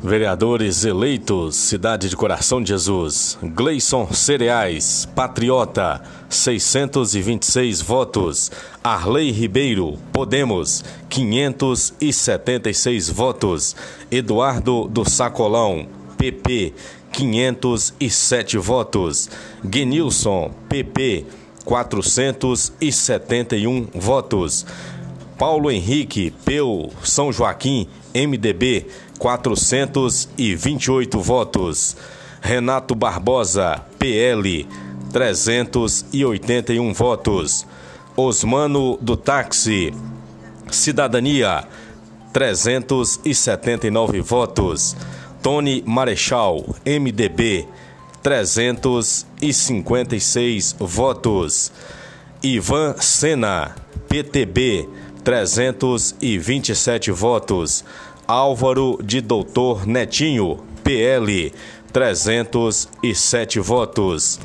Vereadores eleitos, Cidade de Coração de Jesus. Gleison Cereais, Patriota, 626 votos. Arley Ribeiro, Podemos, 576 votos. Eduardo do Sacolão, PP, 507 votos. Genilson, PP, 471 votos. Paulo Henrique, Peu, São Joaquim, MDB, 428 votos. Renato Barbosa, PL, 381 votos. Osmano do Táxi, Cidadania, 379 votos. Tony Marechal, MDB, 356 votos. Ivan Sena, PTB, 327 votos. Álvaro de Doutor Netinho, PL, 307 votos.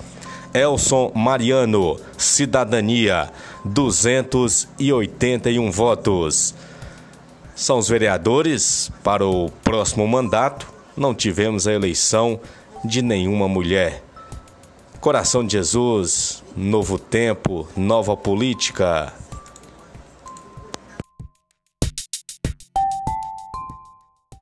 Elson Mariano, Cidadania, 281 votos. São os vereadores para o próximo mandato. Não tivemos a eleição de nenhuma mulher. Coração de Jesus, novo tempo, nova política.